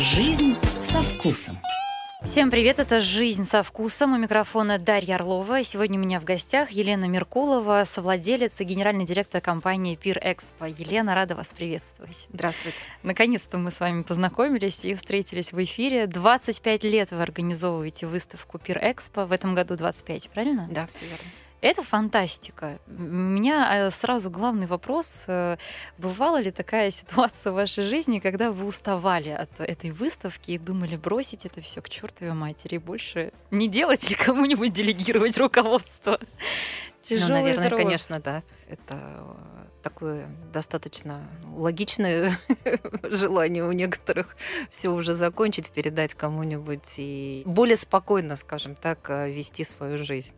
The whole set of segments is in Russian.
Жизнь со вкусом. Всем привет, это «Жизнь со вкусом». У микрофона Дарья Орлова. Сегодня у меня в гостях Елена Меркулова, совладелец и генеральный директор компании Пир Экспо. Елена, рада вас приветствовать. Здравствуйте. Наконец-то мы с вами познакомились и встретились в эфире. 25 лет вы организовываете выставку Пир Экспо. В этом году 25, правильно? Да, все верно. Это фантастика. У меня э, сразу главный вопрос. э, Бывала ли такая ситуация в вашей жизни, когда вы уставали от этой выставки и думали бросить это все к чертовой матери и больше не делать или кому-нибудь делегировать руководство? Тяжелая ну, наверное, дорога. конечно, да. Это э, такое достаточно логичное желание у некоторых все уже закончить, передать кому-нибудь и более спокойно, скажем так, вести свою жизнь.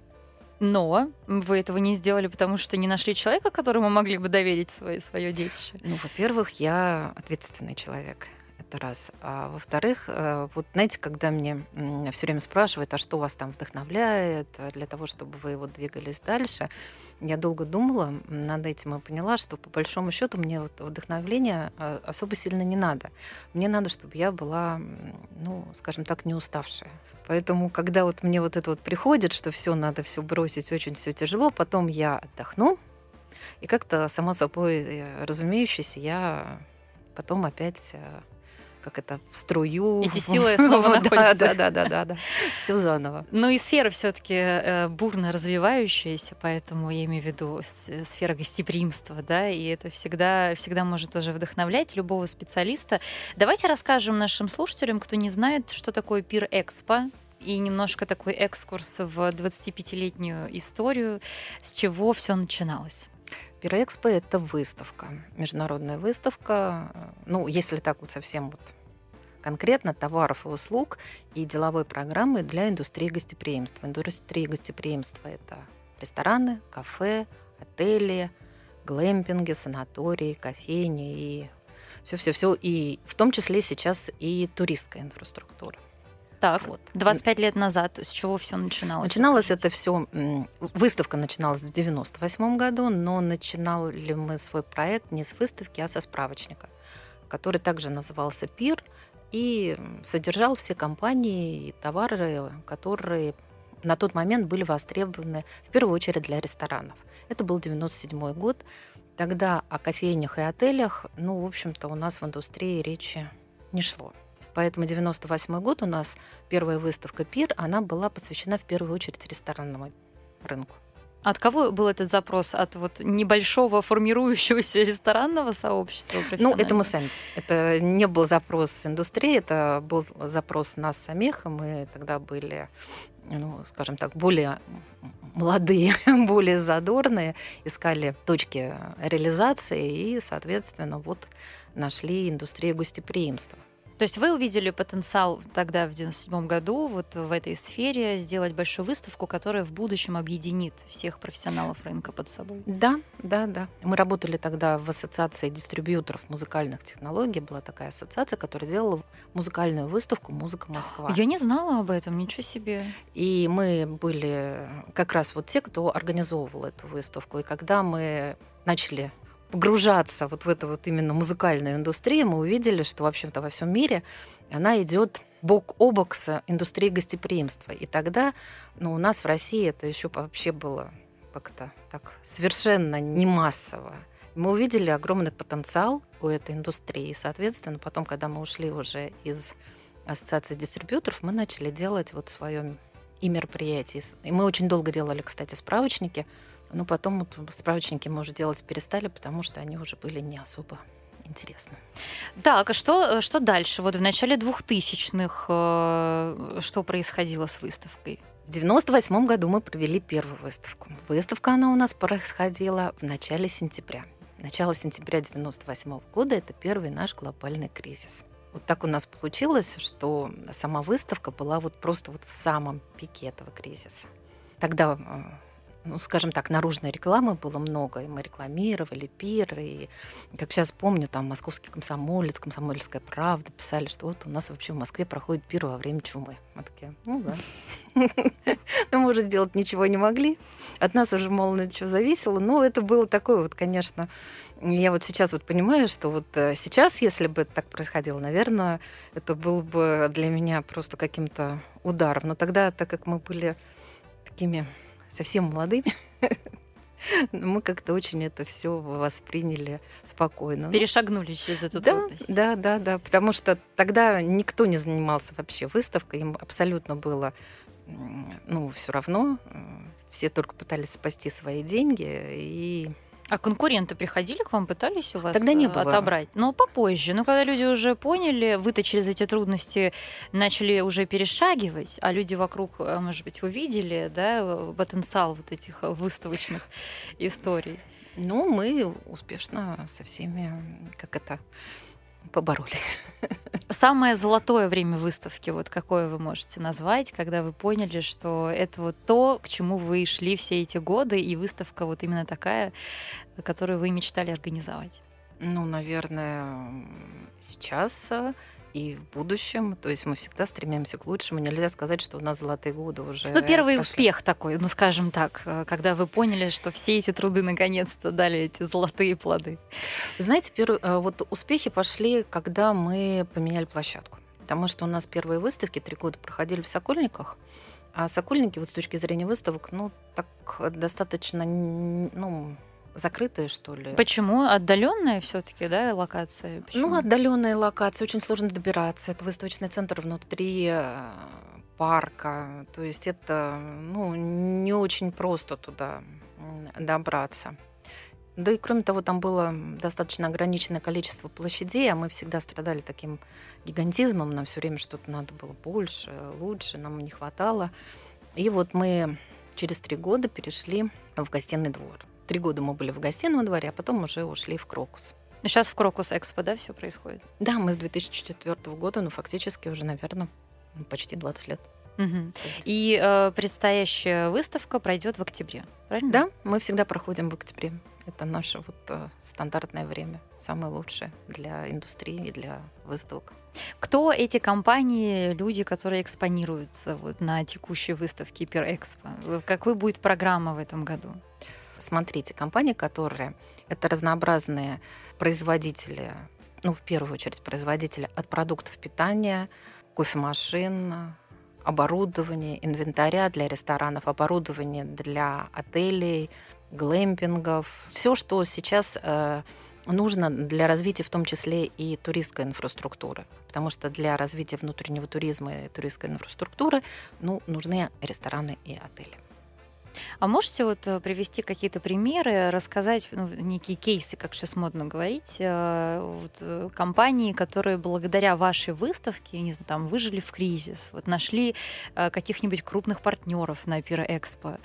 Но вы этого не сделали, потому что не нашли человека, которому могли бы доверить свое, свое детище. Ну, во-первых, я ответственный человек. Это раз. А во-вторых, э, вот знаете, когда мне все время спрашивают, а что вас там вдохновляет э, для того, чтобы вы вот двигались дальше, я долго думала над этим и поняла, что по большому счету мне вот вдохновления э, особо сильно не надо. Мне надо, чтобы я была, ну, скажем так, не уставшая. Поэтому, когда вот мне вот это вот приходит, что все надо все бросить, очень все тяжело, потом я отдохну, и как-то само собой разумеющееся, я потом опять как это в струю. Эти силы снова Да, находятся. Да, да, да, да, да. Все заново. Ну и сфера все-таки бурно развивающаяся, поэтому я имею в виду сфера гостеприимства, да, и это всегда, всегда может тоже вдохновлять любого специалиста. Давайте расскажем нашим слушателям, кто не знает, что такое Пир Экспо, и немножко такой экскурс в 25-летнюю историю, с чего все начиналось. Пироэкспо — это выставка, международная выставка. Ну, если так вот совсем вот конкретно, товаров и услуг и деловой программы для индустрии гостеприимства. Индустрия гостеприимства — это рестораны, кафе, отели, глэмпинги, санатории, кофейни и все-все-все, и в том числе сейчас и туристская инфраструктура. Так, Вот. 25 лет назад с чего все начиналось? Начиналось это все, выставка начиналась в 98 году, но начинали мы свой проект не с выставки, а со справочника, который также назывался «Пир» и содержал все компании и товары, которые на тот момент были востребованы в первую очередь для ресторанов. Это был 97 год. Тогда о кофейнях и отелях, ну, в общем-то, у нас в индустрии речи не шло. Поэтому 98 год у нас первая выставка «Пир», она была посвящена в первую очередь ресторанному рынку. От кого был этот запрос? От вот небольшого формирующегося ресторанного сообщества? Ну, это мы сами. Это не был запрос индустрии, это был запрос нас самих. и Мы тогда были, ну, скажем так, более молодые, более задорные, искали точки реализации и, соответственно, вот нашли индустрию гостеприимства. То есть вы увидели потенциал тогда, в 97 году, вот в этой сфере сделать большую выставку, которая в будущем объединит всех профессионалов рынка под собой? Да, да, да. Мы работали тогда в ассоциации дистрибьюторов музыкальных технологий. Была такая ассоциация, которая делала музыкальную выставку «Музыка Москва». Я не знала об этом, ничего себе. И мы были как раз вот те, кто организовывал эту выставку. И когда мы начали погружаться вот в эту вот именно музыкальную индустрию, мы увидели, что, в общем-то, во всем мире она идет бок о бок с индустрией гостеприимства. И тогда ну, у нас в России это еще вообще было как-то так совершенно не массово. Мы увидели огромный потенциал у этой индустрии. И, соответственно, потом, когда мы ушли уже из ассоциации дистрибьюторов, мы начали делать вот свое и мероприятие. И мы очень долго делали, кстати, справочники, но потом вот справочники мы уже делать перестали, потому что они уже были не особо интересны. Так, а что, что дальше? Вот в начале 2000-х э, что происходило с выставкой? В 98 году мы провели первую выставку. Выставка она у нас происходила в начале сентября. Начало сентября 98 года – это первый наш глобальный кризис. Вот так у нас получилось, что сама выставка была вот просто вот в самом пике этого кризиса. Тогда э, ну, скажем так, наружной рекламы было много, и мы рекламировали пир, и, как сейчас помню, там московский комсомолец, комсомольская правда писали, что вот у нас вообще в Москве проходит пир во время чумы. Мы такие, ну да. Но мы уже сделать ничего не могли. От нас уже на что зависело, но это было такое вот, конечно, я вот сейчас вот понимаю, что вот э, сейчас, если бы так происходило, наверное, это было бы для меня просто каким-то ударом. Но тогда, так как мы были такими совсем молодыми, мы как-то очень это все восприняли спокойно. Ну, Перешагнули через эту да, трудность. Да, да, да, потому что тогда никто не занимался вообще выставкой, им абсолютно было, ну, все равно, все только пытались спасти свои деньги и а конкуренты приходили к вам, пытались у вас Тогда не э, было. отобрать? Но попозже. Ну, когда люди уже поняли, вы-то через эти трудности начали уже перешагивать, а люди вокруг, э, может быть, увидели да, потенциал вот этих выставочных историй. Ну, мы успешно со всеми, как это, поборолись. Самое золотое время выставки, вот какое вы можете назвать, когда вы поняли, что это вот то, к чему вы шли все эти годы, и выставка вот именно такая, которую вы мечтали организовать? Ну, наверное, сейчас э, и в будущем. То есть мы всегда стремимся к лучшему. Нельзя сказать, что у нас золотые годы уже. Ну, первый прошли. успех такой, ну, скажем так, э, когда вы поняли, что все эти труды наконец-то дали эти золотые плоды. Вы знаете, первый, э, вот успехи пошли, когда мы поменяли площадку. Потому что у нас первые выставки три года проходили в Сокольниках. А Сокольники, вот с точки зрения выставок, ну, так достаточно, ну, закрытые, что ли. Почему? Отдаленная все-таки, да, локация? Почему? Ну, отдаленные локации, очень сложно добираться. Это выставочный центр внутри э, парка. То есть это ну, не очень просто туда добраться. Да и кроме того, там было достаточно ограниченное количество площадей, а мы всегда страдали таким гигантизмом. Нам все время что-то надо было больше, лучше, нам не хватало. И вот мы через три года перешли в гостиный двор. Три года мы были в гостином дворе, а потом уже ушли в Крокус. Сейчас в Крокус Экспо, да, все происходит? Да, мы с 2004 года, ну, фактически уже, наверное, почти 20 лет. Угу. И э, предстоящая выставка пройдет в октябре, правильно? Да, мы всегда проходим в октябре. Это наше вот э, стандартное время, самое лучшее для индустрии и для выставок. Кто эти компании, люди, которые экспонируются вот на текущей выставке Перэкспо? Какой будет программа в этом году? Смотрите, компании, которые это разнообразные производители, ну, в первую очередь производители от продуктов питания, кофемашин, оборудования, инвентаря для ресторанов, оборудования для отелей, глэмпингов. Все, что сейчас э, нужно для развития в том числе и туристской инфраструктуры. Потому что для развития внутреннего туризма и туристской инфраструктуры ну, нужны рестораны и отели. А можете вот э, привести какие-то примеры, рассказать ну, некие кейсы, как сейчас модно говорить, э, вот, э, компании, которые благодаря вашей выставке, не знаю, там выжили в кризис, вот нашли каких-нибудь крупных партнеров на Пироэкспо,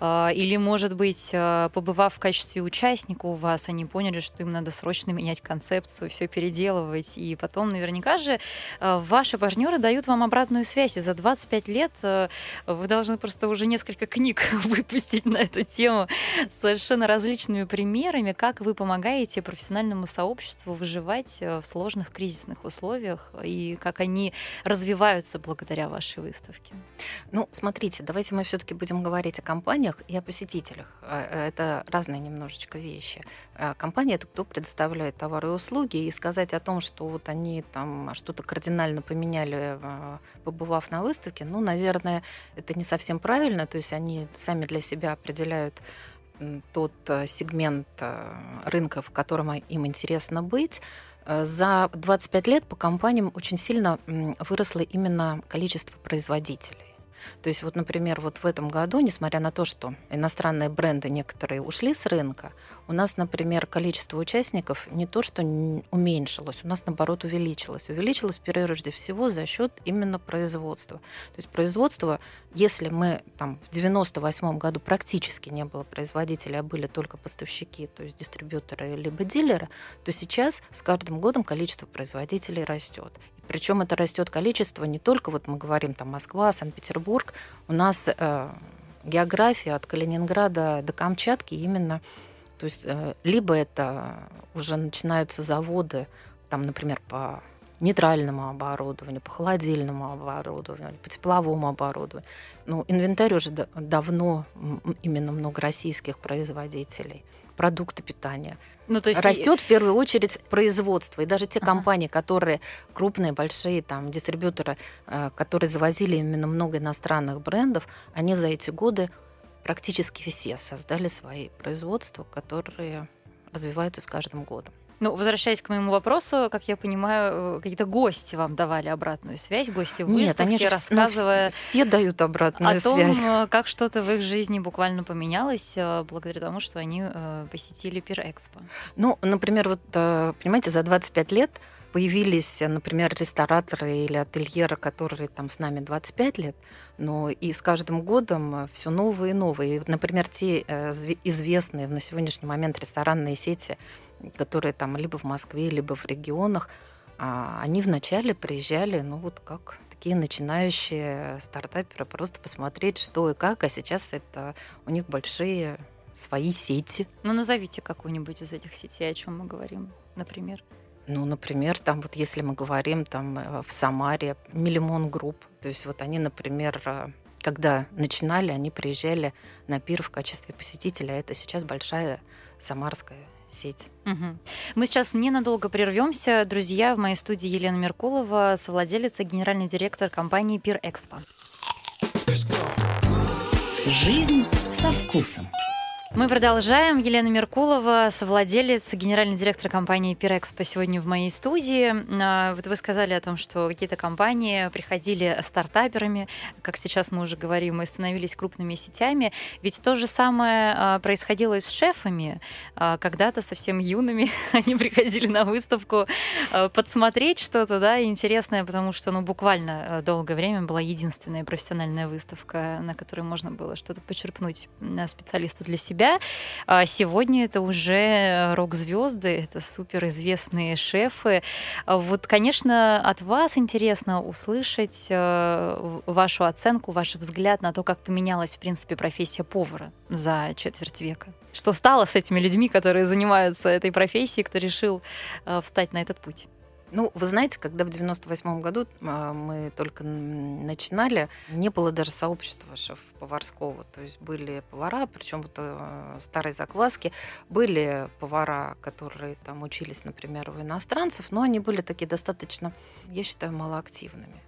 или, может быть, побывав в качестве участника у вас, они поняли, что им надо срочно менять концепцию, все переделывать, и потом наверняка же ваши партнеры дают вам обратную связь, и за 25 лет вы должны просто уже несколько книг выпустить на эту тему совершенно различными примерами, как вы помогаете профессиональному сообществу выживать э, в сложных кризисных условиях и как они развиваются благодаря вашей выставке. Ну, смотрите, давайте мы все-таки будем говорить о компаниях и о посетителях. Э, э, это разные немножечко вещи. Компания это кто предоставляет товары и услуги, и сказать о том, что вот они там что-то кардинально поменяли, побывав на выставке, ну, наверное, это не совсем правильно. То есть они сами сами для себя определяют тот э, сегмент э, рынка, в котором им интересно быть. Э, за 25 лет по компаниям очень сильно выросло именно количество производителей. То есть вот, например, вот в этом году, несмотря на то, что иностранные бренды некоторые ушли с рынка, у нас, например, количество участников не то, что уменьшилось, у нас, наоборот, увеличилось. Увеличилось, прежде всего, за счет именно производства. То есть производство, если мы там в 98 году практически не было производителей, а были только поставщики, то есть дистрибьюторы либо дилеры, то сейчас с каждым годом количество производителей растет. Причем это растет количество не только, вот мы говорим, там Москва, Санкт-Петербург, у нас э, география от Калининграда до Камчатки именно, то есть э, либо это уже начинаются заводы, там, например, по нейтральному оборудованию, по холодильному оборудованию, по тепловому оборудованию. Ну, инвентарь уже давно именно много российских производителей продукты питания. Ну, то есть растет в первую очередь производство. И даже те ага. компании, которые крупные, большие там дистрибьюторы, э, которые завозили именно много иностранных брендов, они за эти годы практически все создали свои производства, которые развиваются с каждым годом. Ну, возвращаясь к моему вопросу, как я понимаю, э, какие-то гости вам давали обратную связь, гости в Нет, они же, рассказывая... Ну, все дают обратную о связь. том, э, как что-то в их жизни буквально поменялось э, благодаря тому, что они посетили Пир-Экспо. Ну, например, вот, понимаете, за 25 лет появились, например, рестораторы или ательеры, которые там с нами 25 лет, но и с каждым годом все новые и новые. например, те известные на сегодняшний момент ресторанные сети, которые там либо в Москве, либо в регионах, а, они вначале приезжали, ну вот как такие начинающие стартаперы, просто посмотреть, что и как, а сейчас это у них большие свои сети. Ну, назовите какую-нибудь из этих сетей, о чем мы говорим, например. Ну, например, там вот если мы говорим там э, в Самаре, Миллимон Групп, то есть вот они, например, э, когда начинали, они приезжали на пир в качестве посетителя. Это сейчас большая самарская сеть. Угу. Мы сейчас ненадолго прервемся. Друзья, в моей студии Елена Меркулова, совладелица, генеральный директор компании Пир Экспо. Жизнь со вкусом. Мы продолжаем. Елена Меркулова, совладелец, генеральный директор компании Пирекспо сегодня в моей студии. А, вот вы сказали о том, что какие-то компании приходили стартаперами, как сейчас мы уже говорим, и становились крупными сетями. Ведь то же самое а, происходило и с шефами. А, когда-то совсем юными они приходили на выставку подсмотреть что-то да, интересное, потому что ну, буквально долгое время была единственная профессиональная выставка, на которой можно было что-то почерпнуть специалисту для себя себя. А сегодня это уже рок-звезды, это суперизвестные шефы. Вот, конечно, от вас интересно услышать э, вашу оценку, ваш взгляд на то, как поменялась, в принципе, профессия повара за четверть века. Что стало с этими людьми, которые занимаются этой профессией, кто решил э, встать на этот путь? Ну, вы знаете, когда в 98 году а, мы только начинали, не было даже сообщества шеф-поварского. То есть были повара, причем вот э, старой закваски, были повара, которые там учились, например, у иностранцев, но они были такие достаточно, я считаю, малоактивными.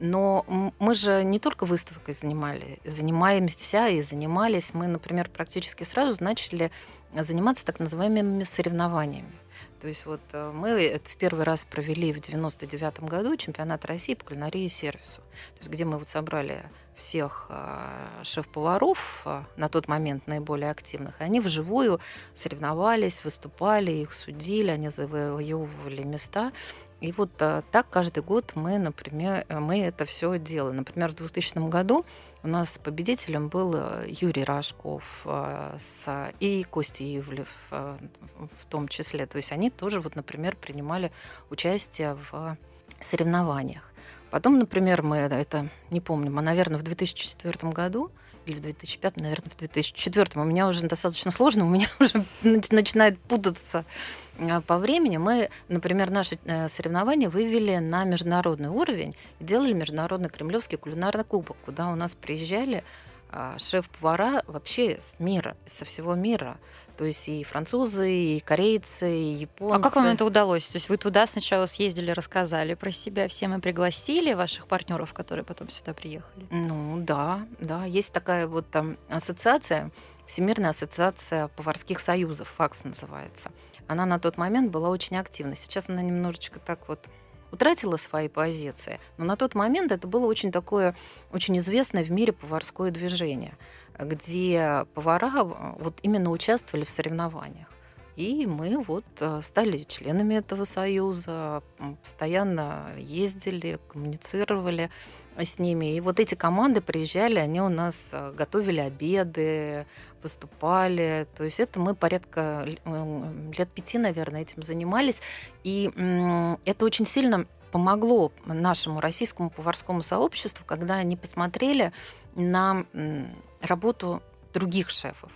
Но мы же не только выставкой занимали, занимаемся и занимались. Мы, например, практически сразу начали заниматься так называемыми соревнованиями. То есть вот э, мы это в первый раз провели в 99 году чемпионат России по кулинарии и сервису. То есть где мы вот собрали всех э, шеф-поваров э, на тот момент наиболее активных, и они вживую соревновались, выступали, их судили, они завоевывали места. И вот а, так каждый год мы, например, мы это все делаем. Например, в 2000 году у нас победителем был Юрий Рожков а, с, и Костя Ивлев а, в том числе. То есть они тоже, вот, например, принимали участие в соревнованиях. Потом, например, мы это не помню, мы, наверное, в 2004 году или в 2005, наверное, в 2004. У меня уже достаточно сложно, у меня уже начинает путаться а, по времени. Мы, например, наши э, соревнования вывели на международный уровень делали международный кремлевский кулинарный кубок, куда у нас приезжали а, шеф-повара вообще с мира, со всего мира. То есть и французы, и корейцы, и японцы. А как вам это удалось? То есть вы туда сначала съездили, рассказали про себя, всем и пригласили ваших партнеров, которые потом сюда приехали? Ну да, да. Есть такая вот там ассоциация, Всемирная ассоциация поварских союзов, ФАКС называется. Она на тот момент была очень активна. Сейчас она немножечко так вот утратила свои позиции. Но на тот момент это было очень такое, очень известное в мире поварское движение, где повара вот именно участвовали в соревнованиях. И мы вот э, стали членами этого союза, постоянно ездили, коммуницировали с ними. И вот эти команды приезжали, они у нас э, готовили обеды, выступали. То есть это мы порядка лет пяти, наверное, этим занимались. И это очень сильно помогло нашему российскому поварскому сообществу, когда они посмотрели на работу других шефов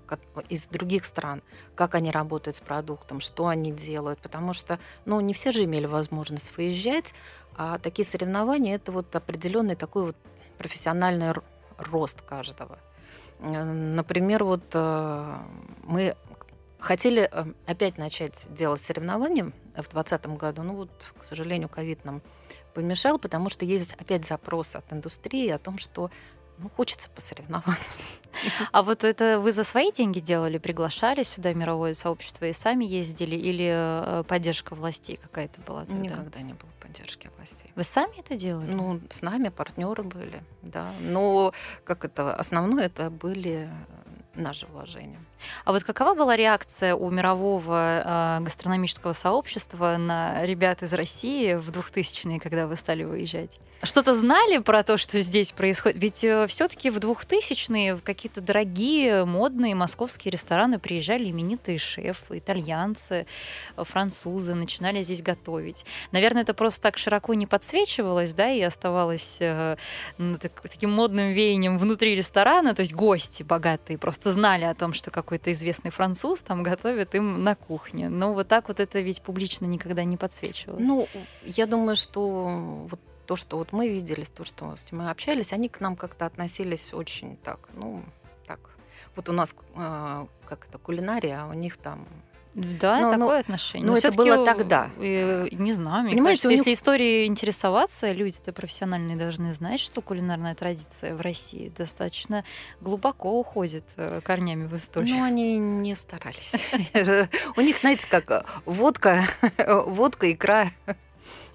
из других стран, как они работают с продуктом, что они делают, потому что, ну, не все же имели возможность выезжать, а такие соревнования это вот определенный такой вот профессиональный рост каждого. Например, вот э, мы хотели э, опять начать делать соревнования в 2020 году, ну вот, к сожалению, ковид нам помешал, потому что есть опять запрос от индустрии о том, что ну, хочется посоревноваться. А вот это вы за свои деньги делали, приглашали сюда мировое сообщество и сами ездили, или э, поддержка властей какая-то была? Тогда? Никогда не было поддержки властей. Вы сами это делали? Ну, с нами партнеры были, да. Но как это, основное это были наши вложения. А вот какова была реакция у мирового э, гастрономического сообщества на ребят из России в 2000-е, когда вы стали выезжать? Что-то знали про то, что здесь происходит? Ведь э, все-таки в 2000-е в какие-то дорогие, модные московские рестораны приезжали именитые шефы, итальянцы, французы, начинали здесь готовить. Наверное, это просто так широко не подсвечивалось, да, и оставалось э, ну, так, таким модным веянием внутри ресторана, то есть гости богатые просто знали о том, что какой-то известный француз там готовит им на кухне. Но вот так вот это ведь публично никогда не подсвечивалось. Ну, я думаю, что вот то, что вот мы видели, то, что с мы общались, они к нам как-то относились очень так, ну, так. Вот у нас э, как это кулинария, а у них там да, но, ну, такое но, отношение. Но, но это было тогда. И, не знаю, мне Понимаете, кажется, них... если историей интересоваться, люди-то профессиональные должны знать, что кулинарная традиция в России достаточно глубоко уходит э, корнями в историю. Ну, они не старались. У них, знаете, как водка, водка, икра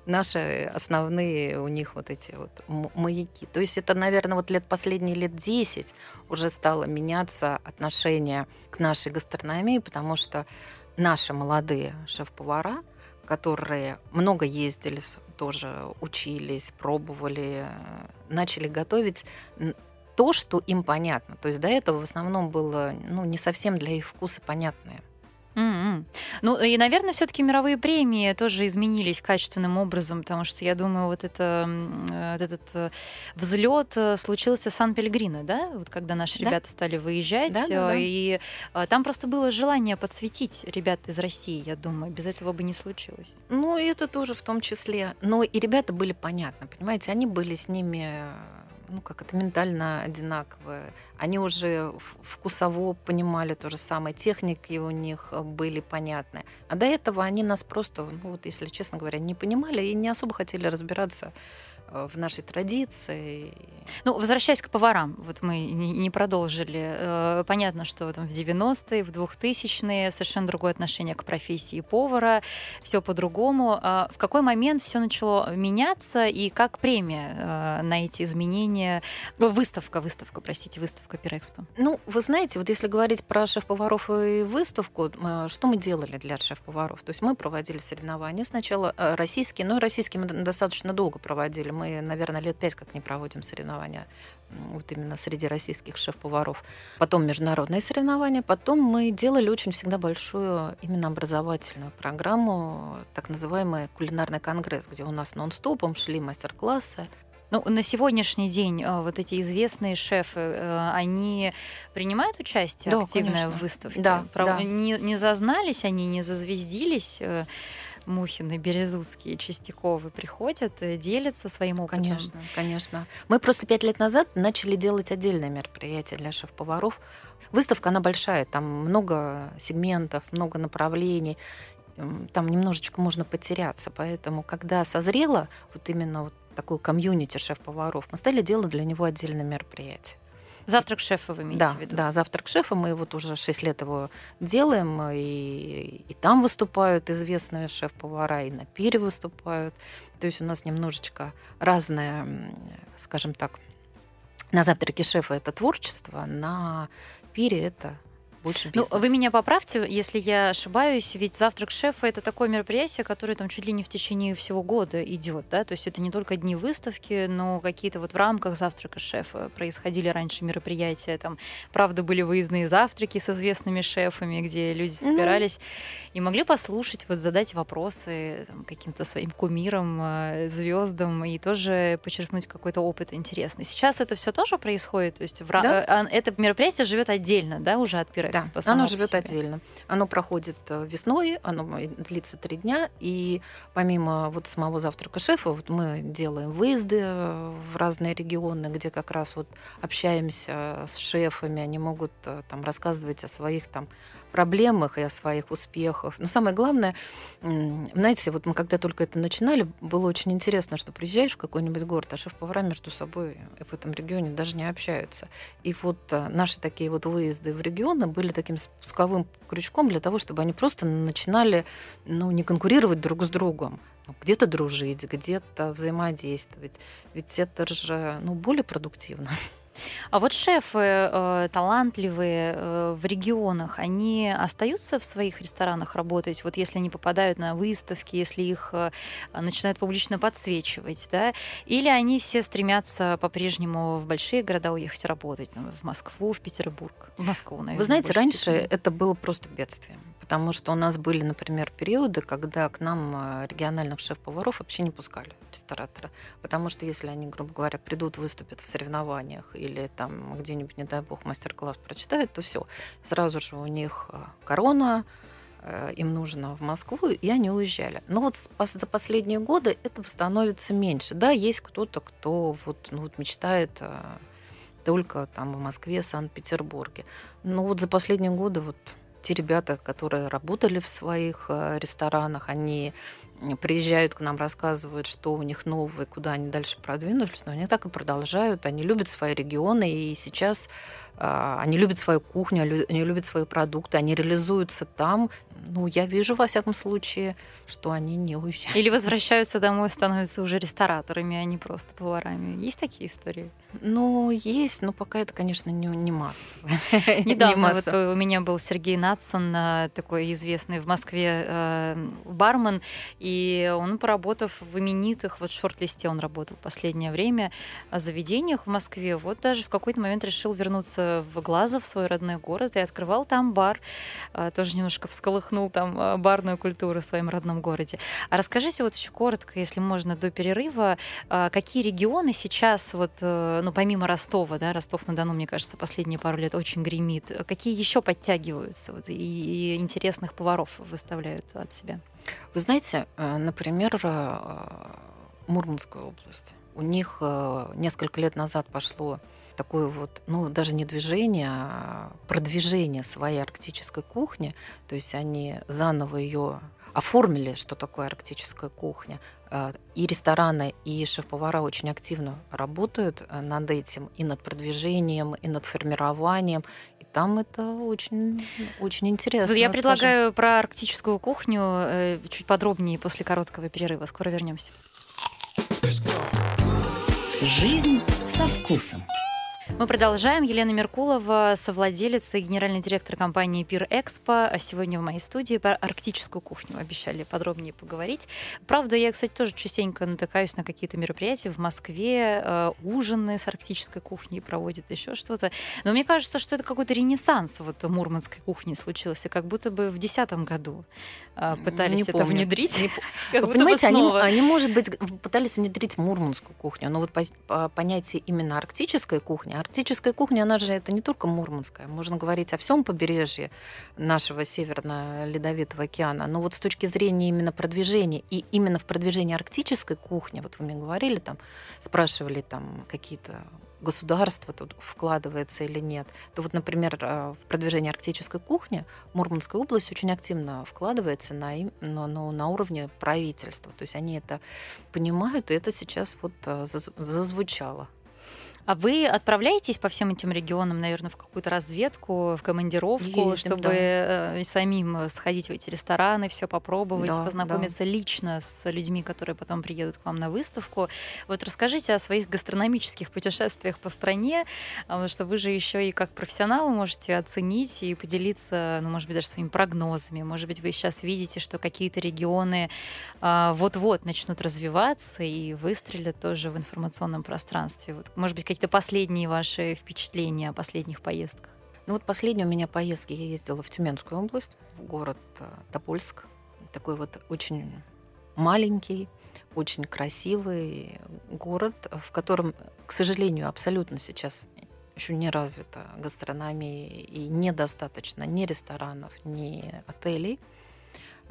наши основные у них вот эти вот маяки. То есть это, наверное, вот лет последние лет 10 уже стало меняться отношение к нашей гастрономии, потому что наши молодые шеф-повара, которые много ездили, тоже учились, пробовали, начали готовить то, что им понятно. То есть до этого в основном было ну, не совсем для их вкуса понятное. Mm-hmm. Ну и, наверное, все-таки мировые премии тоже изменились качественным образом, потому что я думаю, вот, это, вот этот э, взлет э, случился Сан-Пельгрино, да, вот когда наши да? ребята стали выезжать, да, да, да. и там просто было желание подсветить ребят из России, я думаю, без этого бы не случилось. Ну, это тоже в том числе. Но и ребята были понятны, понимаете, они были с ними ну, как это, ментально одинаковые. Они уже вкусово понимали то же самое, техники у них э, были понятны. А до этого они нас просто, ну, вот, если честно говоря, не понимали и не особо хотели разбираться в нашей традиции. Ну, возвращаясь к поварам, вот мы не продолжили. Э, понятно, что там в 90-е, в 2000-е совершенно другое отношение к профессии повара, все по-другому. А в какой момент все начало меняться и как премия э, на эти изменения? Выставка, выставка, простите, выставка Пирэкспо. Ну, вы знаете, вот если говорить про шеф-поваров и выставку, что мы делали для шеф-поваров? То есть мы проводили соревнования сначала российские, но и российские мы достаточно долго проводили мы, наверное, лет пять как не проводим соревнования вот именно среди российских шеф-поваров. Потом международные соревнования. Потом мы делали очень всегда большую именно образовательную программу, так называемый кулинарный конгресс, где у нас нон-стопом шли мастер-классы. Ну, на сегодняшний день э, вот эти известные шефы, э, они принимают участие да, активное конечно. в выставке? Да, Прав... да. Не, не зазнались они, не зазвездились? Мухины, Березутские, Чистяковы приходят, э, делятся своим опытом. Конечно, конечно. Мы просто пять лет назад начали делать отдельное мероприятие для шеф-поваров. Выставка, она большая, там много сегментов, много направлений там немножечко можно потеряться. Поэтому, когда созрело вот именно вот такой комьюнити шеф-поваров, мы стали делать для него отдельное мероприятие. Завтрак шефа вы имеете да, в виду? Да, завтрак шефа. Мы вот уже 6 лет его делаем, и, и там выступают известные шеф-повара, и на пире выступают. То есть у нас немножечко разное, скажем так, на завтраке шефа это творчество, на пире это больше бизнеса. Ну, вы меня поправьте, если я ошибаюсь, ведь завтрак шефа это такое мероприятие, которое там чуть ли не в течение всего года идет, да, то есть это не только дни выставки, но какие-то вот в рамках завтрака шефа происходили раньше мероприятия, там, правда, были выездные завтраки с известными шефами, где люди собирались mm-hmm. и могли послушать, вот задать вопросы там, каким-то своим кумирам, э, звездам и тоже подчеркнуть какой-то опыт интересный. Сейчас это все тоже происходит, то есть в, да? Э, это мероприятие живет отдельно, да, уже от Пирэкспо? Да, оно живет отдельно. Оно проходит э, весной, оно длится три дня, и помимо вот самого завтрака шефа, вот мы делаем выезды э, в разные регионы, где как раз вот общаемся с шефами, они могут э, там рассказывать о своих там проблемах и о своих успехах. Но самое главное, знаете, вот мы когда только это начинали, было очень интересно, что приезжаешь в какой-нибудь город, а шеф-повара между собой в этом регионе даже не общаются. И вот э, наши такие вот выезды в регионы были таким спусковым крючком для того, чтобы они просто начинали ну, не конкурировать друг с другом, где-то дружить, где-то взаимодействовать. Ведь это же ну, более продуктивно. А вот шефы э, талантливые э, в регионах, они остаются в своих ресторанах работать, вот если они попадают на выставки, если их э, начинают публично подсвечивать, да, или они все стремятся по-прежнему в большие города уехать работать, ну, в Москву, в Петербург, в Москву, наверное. Вы знаете, раньше степени. это было просто бедствием, потому что у нас были, например, периоды, когда к нам э, региональных шеф-поваров вообще не пускали ресторатора, потому что если они, грубо говоря, придут, выступят в соревнованиях или там где-нибудь, не дай бог, мастер-класс прочитают, то все, сразу же у них э, корона, э, им нужно в Москву, и они уезжали. Но вот за последние годы этого становится меньше. Да, есть кто-то, кто вот, ну, вот мечтает э, только там в Москве, Санкт-Петербурге. Но вот за последние годы вот те ребята, которые работали в своих ресторанах, они приезжают к нам, рассказывают, что у них новое, куда они дальше продвинулись, но они так и продолжают. Они любят свои регионы, и сейчас а, они любят свою кухню, они любят свои продукты, они реализуются там. Ну, я вижу, во всяком случае, что они не уезжают. Или возвращаются домой, становятся уже рестораторами, а не просто поварами. Есть такие истории? Ну, есть, но пока это, конечно, не, не массово. Недавно вот у меня был Сергей Натсон, а, такой известный в Москве э, бармен, и он, поработав в именитых, вот в шорт-листе он работал последнее время, заведениях в Москве, вот даже в какой-то момент решил вернуться в Глазов, свой родной город, и открывал там бар. Тоже немножко всколыхнул там а, барную культуру в своем родном городе. А расскажите вот еще коротко, если можно, до перерыва, а, какие регионы сейчас, вот, э, ну, помимо Ростова, да, Ростов-на-Дону, мне кажется, последние пару лет очень гремит, какие еще подтягиваются вот, и, и интересных поваров выставляют от себя? Вы знаете, э, например, э, Мурманская область. У них несколько лет назад пошло такое вот, ну, даже не движение, а продвижение своей арктической кухни. То есть они заново ее оформили, что такое арктическая кухня. А, и рестораны, и шеф-повара очень активно работают э, над этим, и над продвижением, и над формированием. И там это очень, очень интересно. Я предлагаю скажем. про арктическую кухню э, чуть подробнее после короткого перерыва. Скоро вернемся. Жизнь со вкусом. Мы продолжаем. Елена Меркулова, совладелец и генеральный директор компании Пир Экспо. А сегодня в моей студии про арктическую кухню обещали подробнее поговорить. Правда, я, кстати, тоже частенько натыкаюсь на какие-то мероприятия в Москве, э, ужины с арктической кухней проводят, еще что-то. Но мне кажется, что это какой-то ренессанс вот мурманской кухни случился, как будто бы в 2010 году пытались не это помню. внедрить. Не... Вы понимаете, они, они, может быть, пытались внедрить мурманскую кухню, но вот по, по понятие именно арктической кухни, Арктическая кухня, она же это не только мурманская. Можно говорить о всем побережье нашего Северно-Ледовитого океана. Но вот с точки зрения именно продвижения и именно в продвижении арктической кухни, вот вы мне говорили, там, спрашивали там какие-то государство тут вкладывается или нет, то вот, например, э, в продвижение арктической кухни Мурманская область очень активно вкладывается на, на, на, уровне правительства. То есть они это понимают, и это сейчас вот э, зазвучало. А вы отправляетесь по всем этим регионам, наверное, в какую-то разведку, в командировку, Ездим, чтобы да. э, самим сходить в эти рестораны, все попробовать, Да, познакомиться лично с людьми, которые потом приедут к вам на выставку. Вот расскажите о своих гастрономических путешествиях по стране, а, потому что вы же еще и как профессионал можете оценить и поделиться, ну, может быть, даже своими прогнозами. Может быть, вы сейчас видите, что какие-то регионы а, вот-вот начнут развиваться и выстрелят тоже в информационном пространстве. Вот, может быть, какие-то последние ваши впечатления о последних поездках? Ну вот последние у меня поездки я ездила в Тюменскую область, в город э, Тобольск. Такой вот очень маленький, очень красивый город, в котором, к сожалению, абсолютно сейчас еще не развита гастрономия и недостаточно ни ресторанов, ни отелей.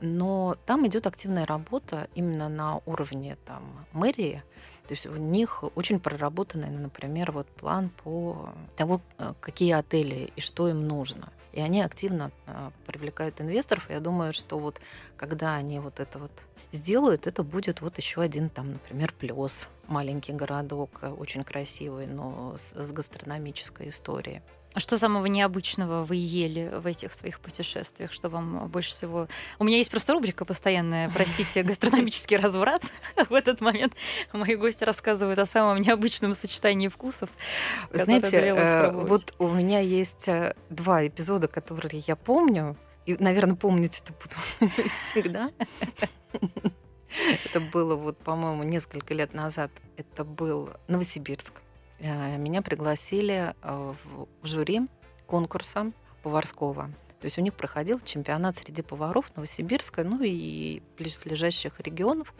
Но там идет активная работа именно на уровне там, мэрии. То есть у них очень проработанный, например, вот план по тому, э, какие отели и что им нужно. И они активно э, привлекают инвесторов. Я думаю, что вот когда они вот это вот сделают, это будет вот еще один там, например, плюс маленький городок, э, очень красивый, но с гастрономической историей. А что самого необычного вы ели в этих своих путешествиях? Что вам больше всего... У меня есть просто рубрика постоянная, простите, гастрономический разврат. В этот момент мои гости рассказывают о самом необычном сочетании вкусов. Знаете, э, вот у меня есть э, два эпизода, которые я помню, и, наверное, помнить это буду всегда. Это было вот, по-моему, несколько лет назад. Это был Новосибирск. Э, Меня пригласили э, в жюри конкурса поварского. То есть у них проходил чемпионат среди поваров Новосибирска, ну и близлежащих регионов.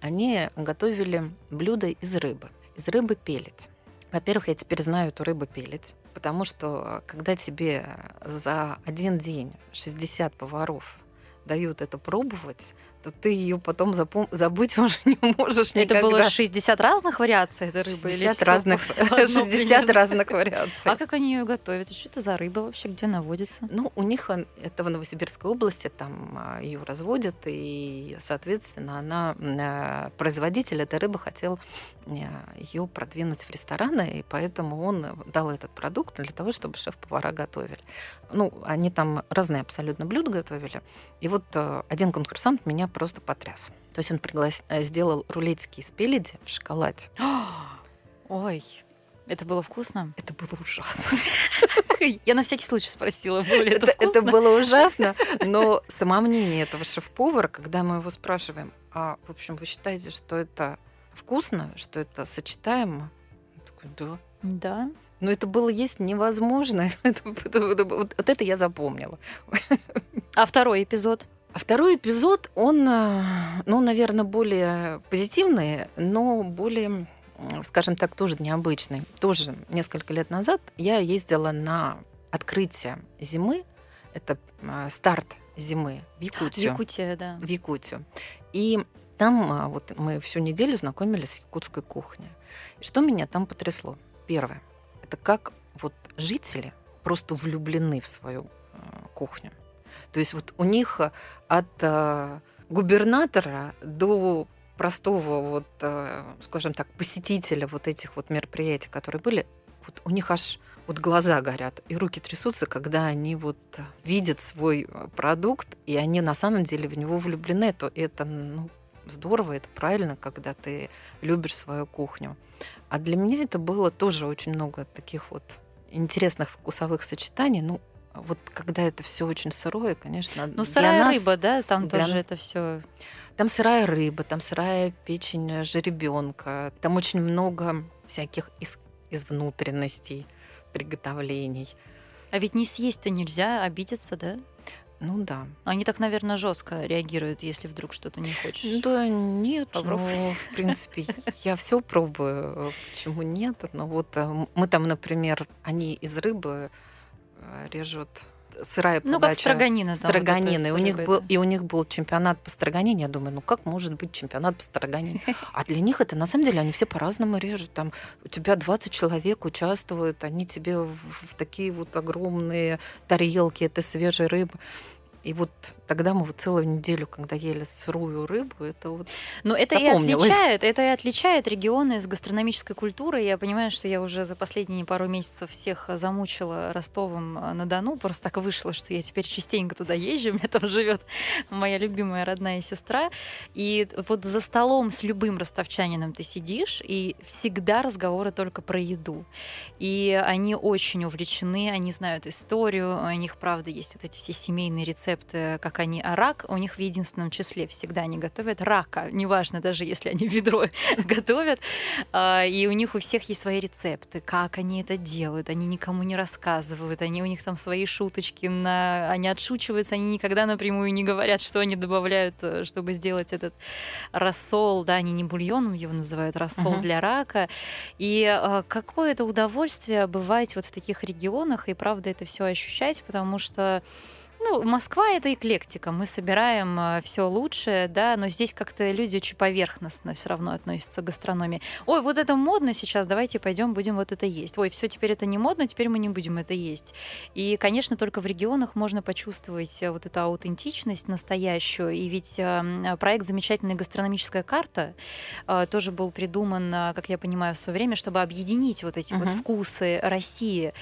Они готовили блюда из рыбы, из рыбы пелить. Во-первых, я теперь знаю эту рыбу пелить, потому что э, когда тебе за один день 60 поваров дают это пробовать, то ты ее потом запом- забыть уже не можешь Это никогда. было 60 разных вариаций этой рыбы? или 60 всё разных, всё одно 60 примерно? разных вариаций. А как они ее готовят? Что это за рыба вообще? Где она водится? Ну, у них это в Новосибирской области, там ее разводят, и, соответственно, она, э, производитель этой рыбы хотел ее продвинуть в рестораны, и поэтому он дал этот продукт для того, чтобы шеф-повара готовили. Ну, они там разные абсолютно блюда готовили. И вот э, один конкурсант меня просто потряс. То есть он приглас... э, сделал рулетики из пеледи в шоколаде. Ой, это было вкусно? Это было ужасно. Я на всякий случай спросила, было ли это Это, это вкусно? было ужасно, но самомнение этого шеф-повара, когда мы его спрашиваем, а, в общем, вы считаете, что это вкусно, что это сочетаемо? Он такой, да. Да. Но это было есть невозможно. Это- это- это- вот это я запомнила. А второй эпизод? А второй эпизод, он, э, ну, наверное, более позитивный, но более, скажем так, тоже необычный. Тоже несколько лет назад я ездила на открытие зимы. Это э, старт зимы в Якутию. Якутия, да. В Якутию. И там а, вот мы всю неделю знакомились с якутской кухней. И что меня там потрясло? Первое, это как вот жители просто влюблены в свою э, кухню. То есть вот у них э, от э, губернатора до простого вот, э, скажем так, посетителя вот этих вот мероприятий, которые были, вот у них аж вот глаза горят и руки трясутся, когда они вот видят свой продукт, и они на самом деле в него влюблены, то это ну, здорово, это правильно, когда ты любишь свою кухню. А для меня это было тоже очень много таких вот интересных вкусовых сочетаний. Ну, вот когда это все очень сырое, конечно, Ну, сырая нас- рыба, да, там для тоже это все. там сырая рыба, там сырая печень жеребенка, там очень много всяких из, из внутренностей приготовлений. А ведь не съесть-то нельзя, обидеться, да? Ну да. Они так, наверное, жестко реагируют, если вдруг что-то не хочешь. Да нет, Попробуй. ну, в принципе, я все пробую. Почему нет? Но вот э, мы там, например, они из рыбы э, режут сырая Ну, как подача. строганина. там вот это Строганины. с У них был, и у них был чемпионат по строганине. Я думаю, ну как может быть чемпионат по строганине? А для них это, на самом деле, они все по-разному режут. Там у тебя 20 человек участвуют, они тебе в, в такие вот огромные тарелки этой свежей рыбы. И вот тогда мы вот целую неделю, когда ели сырую рыбу, это вот Но это и отличает, это и отличает регионы с гастрономической культурой. Я понимаю, что я уже за последние пару месяцев всех замучила Ростовом э, на Дону. Просто так вышло, что я теперь частенько туда езжу. У меня там живет моя любимая родная сестра. И вот за столом с любым ростовчанином ты сидишь, и всегда разговоры только про еду. И они очень увлечены, они знают историю, у них, правда, есть вот эти все семейные рецепты рецепты, как они, а рак у них в единственном числе всегда они готовят рака, неважно, даже если они ведро готовят, а, и у них у всех есть свои рецепты, как они это делают, они никому не рассказывают, они у них там свои шуточки, на... они отшучиваются, они никогда напрямую не говорят, что они добавляют, э, чтобы сделать этот рассол, да, они не бульоном его называют, рассол uh-huh. для рака, и а, какое это удовольствие бывать вот в таких регионах и правда это все ощущать, потому что ну, Москва это эклектика. Мы собираем э, все лучшее, да, но здесь как-то люди очень поверхностно все равно относятся к гастрономии. Ой, вот это модно сейчас, давайте пойдем, будем вот это есть. Ой, все, теперь это не модно, теперь мы не будем это есть. И, конечно, только в регионах можно почувствовать э, вот эту аутентичность настоящую. И ведь э, проект «Замечательная гастрономическая карта» тоже был придуман, как я понимаю, в свое время, чтобы объединить вот эти uh-huh. вот вкусы России.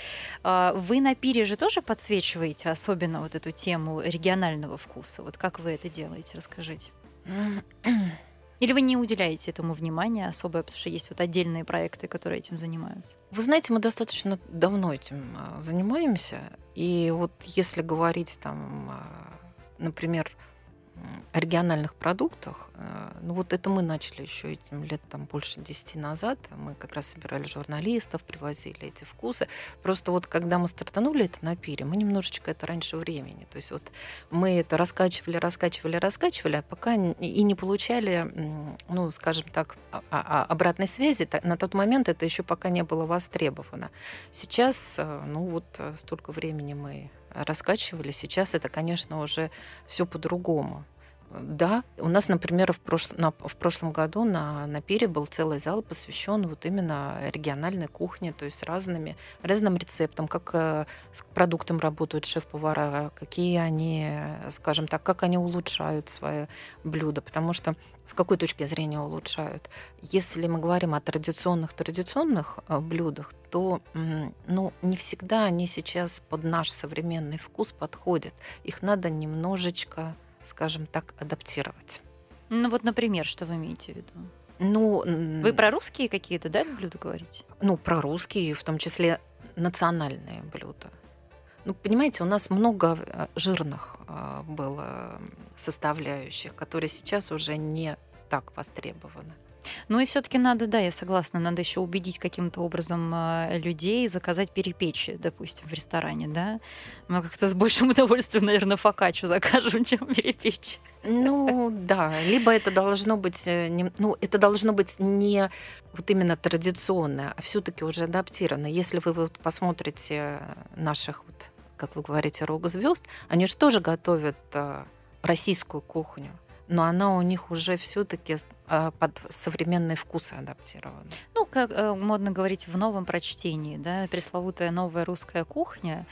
Вы на пире же тоже подсвечиваете особенно вот эту эту тему регионального вкуса? Вот как вы это делаете? Расскажите. Или вы не уделяете этому внимания особо, потому что есть вот отдельные проекты, которые этим занимаются? Вы знаете, мы достаточно давно этим а, занимаемся. И вот если говорить там, а, например, региональных продуктах, э, ну вот это мы начали еще этим лет там больше 10 назад. Мы как раз собирали журналистов, привозили эти вкусы. Просто вот когда мы стартанули это на пире, мы немножечко это раньше времени. То есть вот мы это раскачивали, раскачивали, раскачивали, а пока и не получали, ну, скажем так, а, а, обратной связи. На тот момент это еще пока не было востребовано. Сейчас, э, ну вот э, столько времени мы раскачивали. Сейчас это, конечно, уже все по-другому. Да, у нас, например, в, прош... на... в прошлом году на... на пире был целый зал посвящен вот именно региональной кухне, то есть разными, разным рецептам, как э, с продуктом работают шеф-повара, какие они, скажем так, как они улучшают свои блюда, потому что с какой точки зрения улучшают? Если мы говорим о традиционных традиционных э, блюдах, то ну, не всегда они сейчас под наш современный вкус подходят. Их надо немножечко скажем так, адаптировать. Ну вот, например, что вы имеете в виду? Ну, вы про русские какие-то, да, блюда говорите? Ну, про русские, в том числе национальные блюда. Ну, понимаете, у нас много э, жирных э, было составляющих, которые сейчас уже не так востребованы. Ну и все-таки надо, да, я согласна, надо еще убедить каким-то образом э, людей заказать перепечи, допустим, в ресторане, да. Мы как-то с большим удовольствием, наверное, фокачу закажем, чем перепечь. Ну да, либо это должно быть, э, ну это должно быть не вот именно традиционное, а все-таки уже адаптировано. Если вы вот посмотрите наших вот, как вы говорите, рог звезд, они же тоже готовят э, российскую кухню но она у них уже все-таки а, под современные вкусы адаптирована. Ну, как э, модно говорить в новом прочтении, да, пресловутая новая русская кухня.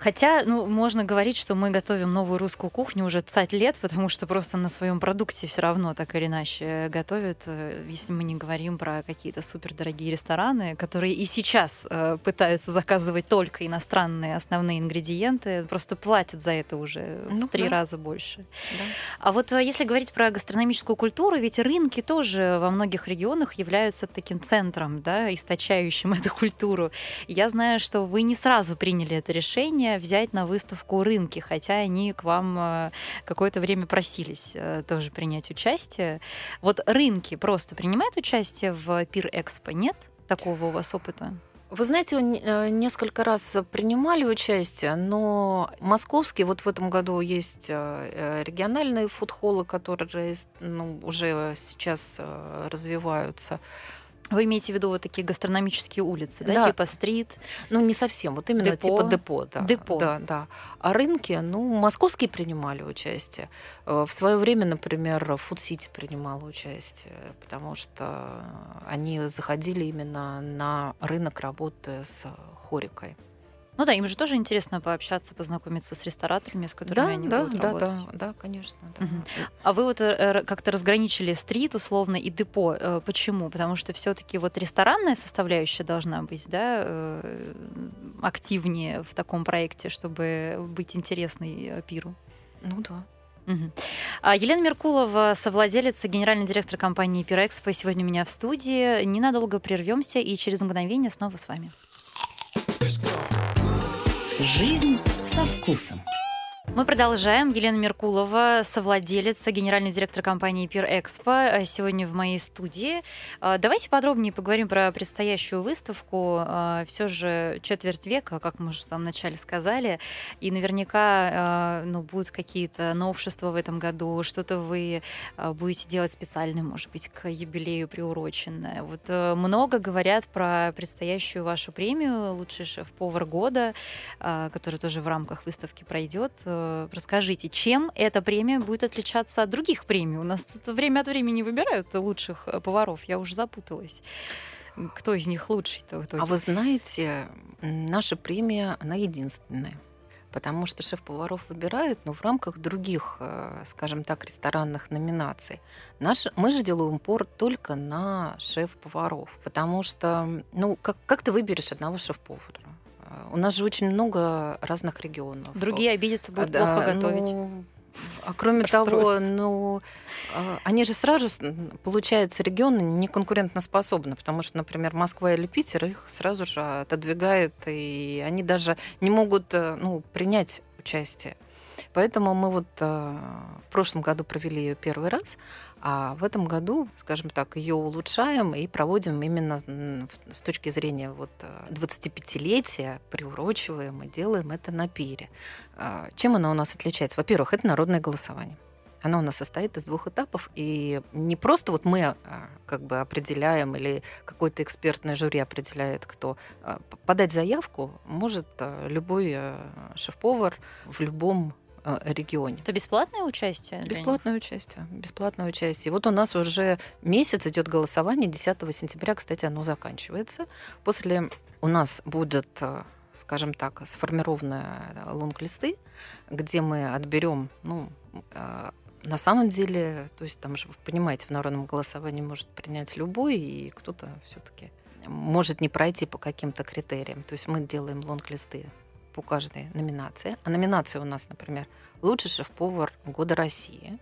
Хотя, ну, можно говорить, что мы готовим новую русскую кухню уже цать лет, потому что просто на своем продукте все равно так или иначе готовят, э, если мы не говорим про какие-то супердорогие рестораны, которые и сейчас э, пытаются заказывать только иностранные основные ингредиенты, просто платят за это уже ну, в три да. раза больше. Да. А вот э, если говорить про гастрономическую культуру, ведь рынки тоже во многих регионах являются таким центром, да, источающим эту культуру. Я знаю, что вы не сразу приняли это решение, решение взять на выставку рынки, хотя они к вам э, какое-то время просились э, тоже принять участие. Вот рынки просто принимают участие в Пир Экспо? Нет такого у вас опыта? Вы знаете, э, несколько раз принимали участие, но московские, вот в этом году есть региональные фудхолы, которые ну, уже сейчас развиваются. Вы имеете в виду вот такие гастрономические улицы, да, да. типа стрит? Ну, не совсем, вот именно депо. типа депо, да. Депо. Да, да. А рынки, ну, московские принимали участие. Э, в свое время, например, Фуд-Сити принимала участие, потому что они заходили именно на рынок работы с хорикой. Ну да, им же тоже интересно пообщаться, познакомиться с рестораторами, с которыми Да, они да, будут да, работать. да, да, конечно. да. Мгм. А вы вот э, как-то разграничили стрит условно и депо. Э, Почему? Потому что все-таки вот ресторанная составляющая должна быть, да, э, активнее в таком проекте, чтобы быть интересной пиру. Ну да. А Елена Меркулова, совладелец и генеральный директор компании Пирэкспо, сегодня у меня в студии. Ненадолго прервемся и через мгновение снова с вами. Жизнь со вкусом. Мы продолжаем. Елена Меркулова, совладелец, генеральный директор компании Пир Экспо, сегодня в моей студии. А, Давайте подробнее поговорим про предстоящую выставку. Все же четверть века, как мы уже в самом начале сказали, и наверняка ну, будут какие-то новшества в этом году, что-то вы будете делать специально, может быть, к юбилею приуроченное. Вот э, много говорят про предстоящую вашу премию «Лучший шеф-повар года», которая тоже в рамках выставки пройдет. Э, Расскажите, чем эта премия будет отличаться от других премий? У нас тут время от времени выбирают лучших э, поваров, я уже запуталась. Кто из них лучший-то? А вы знаете, наша премия, она единственная. Потому что шеф-поваров выбирают, но в рамках других, э, скажем так, ресторанных номинаций. Наш, мы же делаем упор только на шеф-поваров. Потому что, ну, как, как ты выберешь одного шеф-повара? У нас же очень много разных регионов. Другие обидятся, будут А, да, плохо готовить. ну, а кроме того, ну, а, они же сразу, получается, регионы не конкурентоспособны, потому что, например, Москва или Питер их сразу же отодвигают, и они даже не могут э, ну, принять участие. Поэтому мы вот э, в прошлом году провели ее первый раз, а в этом году, скажем так, ее улучшаем и проводим именно с точки зрения вот э, 25-летия, приурочиваем и делаем это на пире. А, Чем она у нас отличается? Во-первых, это народное голосование. Оно у нас состоит из двух этапов, и не просто вот мы а, как бы определяем или какое-то экспертное жюри определяет, кто а, подать заявку может а, любой а, шеф-повар в любом а, регионе. Это бесплатное участие? Бесплатное участие. Бесплатное участие. Вот у нас уже месяц идет голосование. 10 сентября, кстати, оно заканчивается. После у нас будет, э, скажем так, сформированы э, лонг-листы, где мы отберем, ну, э, на самом деле, то есть там же, вы понимаете, в народном голосовании может принять любой, и кто-то все-таки может не пройти по каким-то критериям. То есть мы делаем лонг-листы по каждой номинации. А номинация у нас, например, лучший шеф-повар года России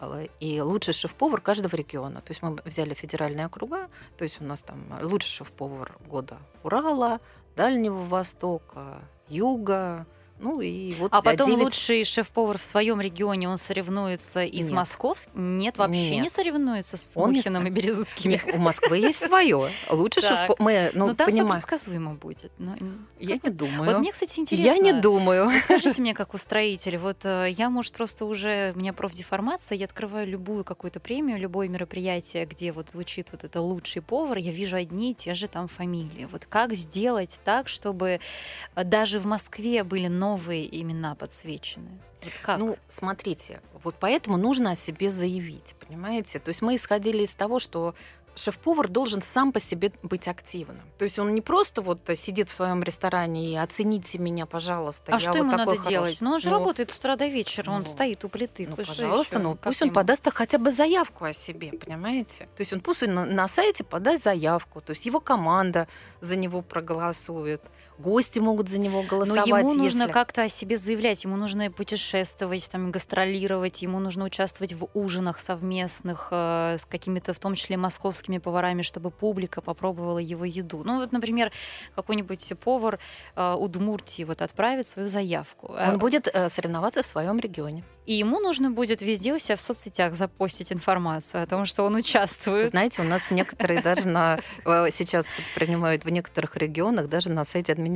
э, и лучший шеф-повар каждого региона. То есть мы взяли федеральные округа, то есть у нас там лучший шеф-повар года Урала, Дальнего Востока, Юга, ну и вот А потом девять- лучший шеф-повар в своем регионе, он соревнуется и с Нет. московским? Нет, вообще не Нет. соревнуется с Он не Мухиным и ста- Березутскими? Нет, у Москвы есть свое. Так. шеф Мы, ну, Ну, там все понимаем. предсказуемо будет. Ну, Я не думаю. Вот мне, кстати, интересно. Я не думаю. Скажите мне, как устроитель, вот э, я, может, просто уже, у меня профдеформация, я открываю любую какую-то премию, любое мероприятие, где вот звучит вот это лучший повар, я вижу одни и те же там фамилии. Вот как сделать так, чтобы э, даже в Москве были новые имена подсвечены? Вот как? Ну, смотрите, вот поэтому нужно о себе заявить, понимаете? То есть мы исходили из того, что шеф-повар должен сам по себе быть активным. То есть он не просто вот сидит в своем ресторане и оцените меня, пожалуйста. а что вот ему надо хороший». делать? Ну, он же Ну, работает с утра до вечера, он ну, стоит у плиты. Ну, пожалуйста, ну как пусть он ему? подаст хотя бы заявку о себе, понимаете? То есть он пусть он на, на сайте подаст заявку, то есть его команда за него проголосует, гости могут за него Но голосовать. ему нужно если- как-то о себе заявлять, ему нужно путешествовать, там, гастролировать, ему нужно участвовать в ужинах совместных э, с какими-то, в том числе, московскими поварами, чтобы публика попробовала его еду. Ну, вот, например, какой-нибудь повар э, Удмуртии вот отправит свою заявку. А- Он будет э, соревноваться в своем регионе. И ему нужно будет везде у себя в соцсетях запостить информацию о том, что он участвует. Знаете, у нас некоторые даже на э, сейчас принимают в некоторых регионах даже на сайте администрации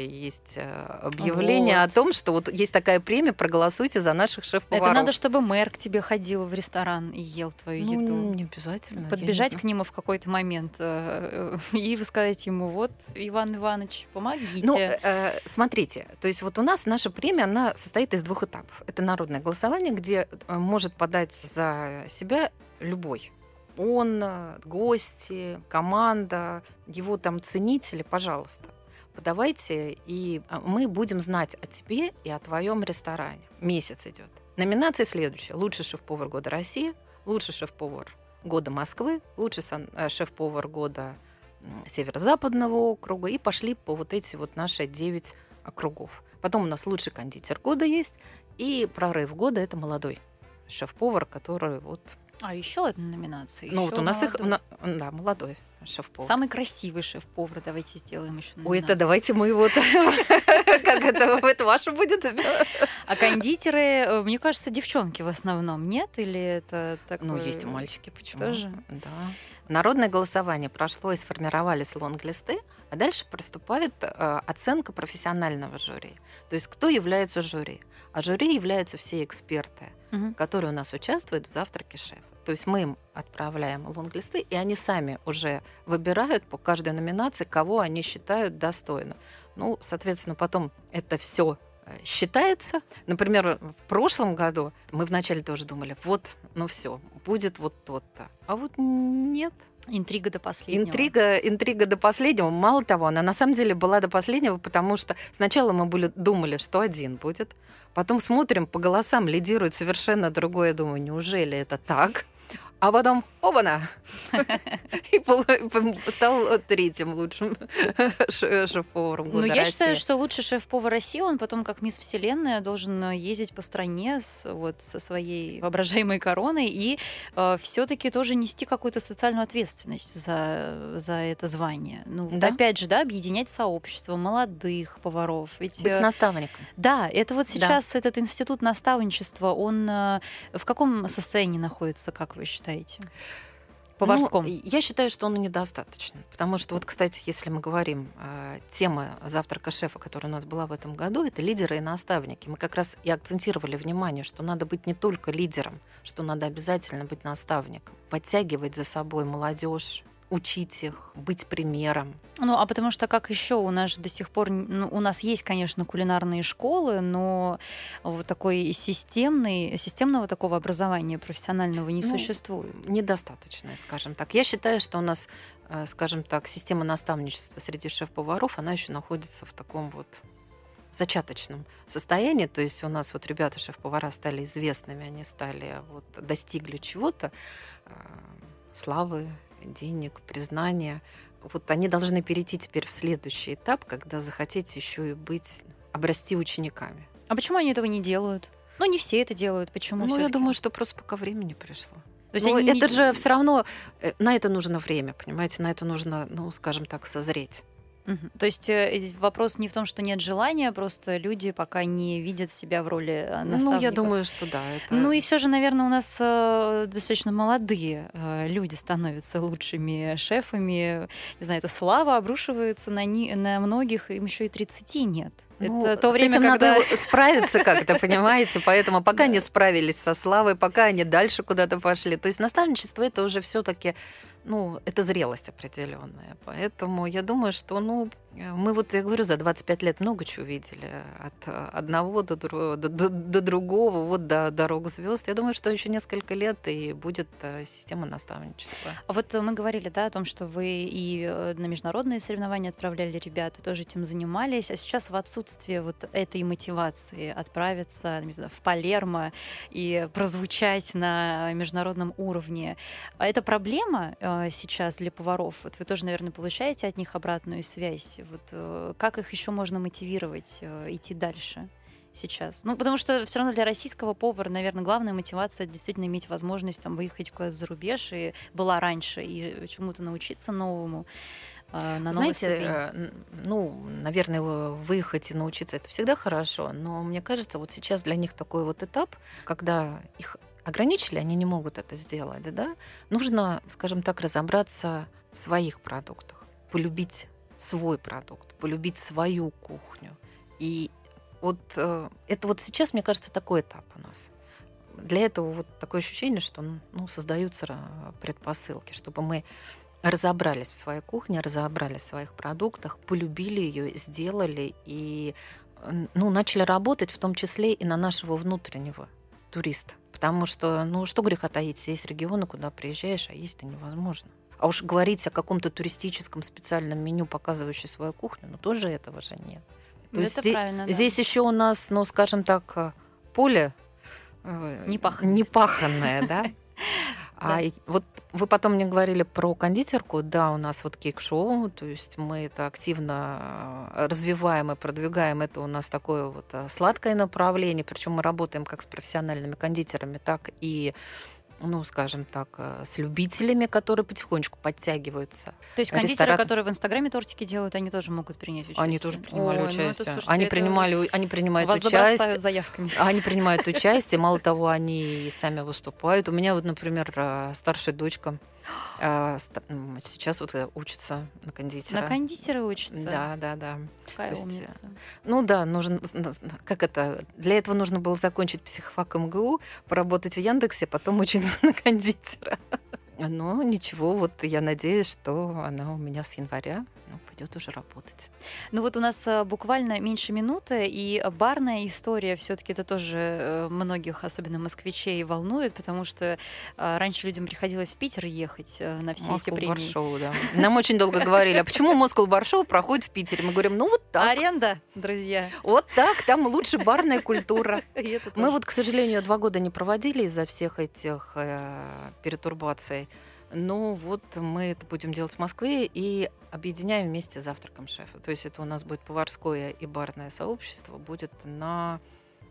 есть э, объявление Вот. о том, что вот есть такая премия, проголосуйте за наших шеф-поваров. Это надо, чтобы мэр к тебе ходил в ресторан и ел твою ну, еду. не обязательно. не подбежать знаю. к нему в какой-то момент э, и сказать ему, вот, Иван Иванович, помогите. Ну, э, смотрите, то есть вот у нас наша премия, она состоит из двух этапов. Это народное голосование, где может подать за себя любой. Он, гости, команда, его там ценители, пожалуйста. Подавайте, и а, мы будем знать о тебе и о твоем ресторане. Месяц идет. Номинация следующая. Лучший шеф-повар года России, лучший шеф-повар года Москвы, лучший э, шеф-повар года северо-западного округа. И пошли по вот эти вот наши 9 округов. Потом у нас лучший кондитер года есть, и прорыв года это молодой шеф-повар, который вот а еще одна номинация. Ну вот у нас молодой. их, да, молодой шеф-повар. Самый красивый шеф-повар. Давайте сделаем еще номинацию. Ой, это давайте мы вот... Как это, это ваше будет? А кондитеры, э, мне кажется, девчонки в основном, нет? Или это такое... Ну, есть и мальчики, почему? Тоже? Да. Народное голосование прошло и сформировались лонг-листы, а дальше приступает э, оценка профессионального жюри. То есть кто является жюри? А жюри являются все эксперты, угу. которые у нас участвуют в завтраке шефа. То есть мы им отправляем лонглисты, и они сами уже выбирают по каждой номинации, кого они считают достойным. Ну, соответственно, потом это все э, считается. Например, в прошлом году мы вначале тоже думали, вот, ну все, будет вот тот-то. А вот нет. Интрига до последнего. Интрига, интрига до последнего. Мало того, она на самом деле была до последнего, потому что сначала мы были, думали, что один будет. Потом смотрим, по голосам лидирует совершенно другое. Думаю, неужели это так? А потом оба-на! И стал третьим лучшим шеф-поваром года Ну, я считаю, что лучший шеф-повар России, он потом, как мисс Вселенная, должен ездить по стране с, вот, со своей воображаемой короной и э, все таки тоже нести какую-то социальную ответственность за, за это звание. Ну, да? опять же, да, объединять сообщество молодых поваров. Ведь, Быть э, наставником. Да, это вот сейчас да. этот институт наставничества, он э, в каком состоянии находится, как вы считаете? Считаете? Поварском. Ну, я считаю, что он недостаточно. Потому что, вот, кстати, если мы говорим, э, тема завтрака шефа, которая у нас была в этом году, это лидеры и наставники. Мы как раз и акцентировали внимание, что надо быть не только лидером, что надо обязательно быть наставником, подтягивать за собой молодежь, учить их, быть примером. Ну, а потому что как еще у нас до сих пор, ну, у нас есть, конечно, кулинарные школы, но вот такой системный, системного такого образования профессионального не ну, существует. Недостаточно, скажем так. Я считаю, что у нас, э, скажем так, система наставничества среди шеф-поваров, она еще находится в таком вот зачаточном состоянии. То есть у нас вот ребята шеф-повара стали известными, они стали вот достигли чего-то, э, славы, денег, признания. Вот они должны перейти теперь в следующий этап, когда захотеть еще и быть, обрасти учениками. А почему они этого не делают? Ну, не все это делают. Почему? Ну, я думаю, что просто пока времени пришло. То есть они... это же все равно э, на это нужно время, понимаете, на это нужно, ну, скажем так, созреть. Угу. То есть э, здесь вопрос не в том, что нет желания, просто люди пока не видят себя в роли наставника. Ну, я думаю, что да. Это... Ну и все же, наверное, у нас э, достаточно молодые э, люди становятся лучшими шефами. Не знаю, эта слава обрушивается на, ни, на многих, им еще и 30 нет. Ну, это то время, этим когда... надо справиться как-то, понимаете? Поэтому пока не справились со славой, пока они дальше куда-то пошли. То есть наставничество это уже все-таки ну, это зрелость определенная. Поэтому я думаю, что, ну, мы вот, я говорю, за 25 лет много чего видели. От одного до, до, до, до другого, вот до дорог звезд. Я думаю, что еще несколько лет и будет э, система наставничества. А вот мы говорили, да, о том, что вы и э, на международные соревнования отправляли ребят, тоже этим занимались. А сейчас в отсутствие вот этой мотивации отправиться, не знаю, в Палермо и прозвучать на международном уровне, а это проблема э, сейчас для поваров? Вот вы тоже, наверное, получаете от них обратную связь вот э, как их еще можно мотивировать э, идти дальше? сейчас. Ну, потому что все равно для российского повара, наверное, главная мотивация действительно иметь возможность там выехать куда-то за рубеж и была раньше и чему-то научиться новому. Э, на Знаете, ну, наверное, выехать и научиться это всегда хорошо, но мне кажется, вот сейчас для них такой вот этап, когда их ограничили, они не могут это сделать, да, нужно, скажем так, разобраться в своих продуктах, полюбить свой продукт, полюбить свою кухню. И вот э, это вот сейчас, мне кажется, такой этап у нас. Для этого вот такое ощущение, что ну, создаются предпосылки, чтобы мы разобрались в своей кухне, разобрались в своих продуктах, полюбили ее, сделали и ну, начали работать в том числе и на нашего внутреннего туриста. Потому что, ну, что греха таить, есть регионы, куда приезжаешь, а есть-то невозможно. А уж говорить о каком-то туристическом специальном меню, показывающем свою кухню, ну тоже этого же нет. То Это есть здесь, правильно, да. здесь еще у нас, ну, скажем так, э, поле э, Непаханное. непаханное, да? А вот вы потом мне говорили про кондитерку. Да, у нас вот кейк-шоу, то есть мы это активно э, развиваем и продвигаем. Это у нас такое вот э, сладкое направление. Причем мы работаем как с профессиональными кондитерами, так и ну, скажем так, э, с любителями, которые потихонечку подтягиваются. То есть кондитеры, ресторан- которые в Инстаграме тортики делают, они тоже могут принять участие? Они тоже принимали Ой, ну это, участие. слушайте, они это принимали, они принимают Вас участие. заявками. Они принимают участие, мало того, они сами выступают. У меня вот, например, э, старшая дочка э, м, сейчас вот э, учится на кондитера. На кондитера учатся? Да, да, да. Какая то есть, умница. Ну да, нужно, как это, для этого нужно было закончить психфак МГУ, поработать в Яндексе, потом учиться на кондитера. Но ничего, вот я надеюсь, что она у меня с января ну, пойдет уже работать. Ну вот у нас а, буквально меньше минуты, и барная история все-таки это тоже э, многих, особенно москвичей, волнует, потому что а, раньше людям приходилось в Питер ехать э, на все эти Москва премии. Баршоу, да. Нам очень долго говорили, а почему Москва Баршоу проходит в Питере? Мы говорим, ну вот так, Аренда, друзья. вот так, там лучше барная культура. Мы вот, к сожалению, два года не проводили из-за всех этих э, перетурбаций. Но вот мы это будем делать в Москве и объединяем вместе с завтраком шефа. То есть это у нас будет поварское и барное сообщество, будет на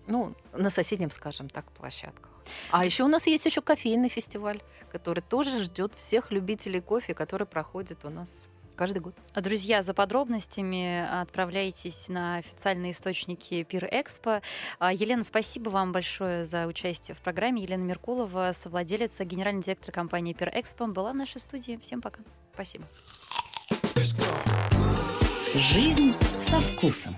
ну, на соседнем, скажем так, площадках. А еще у нас есть еще кофейный фестиваль, который тоже ждет всех любителей кофе, который проходит у нас каждый год. Друзья, за подробностями отправляйтесь на официальные источники Пир Экспо. А, Елена, спасибо вам большое за участие в программе. Елена Меркулова, совладелица, генеральный директор компании Пир Экспо, была в нашей студии. Всем пока. Спасибо. Жизнь со вкусом.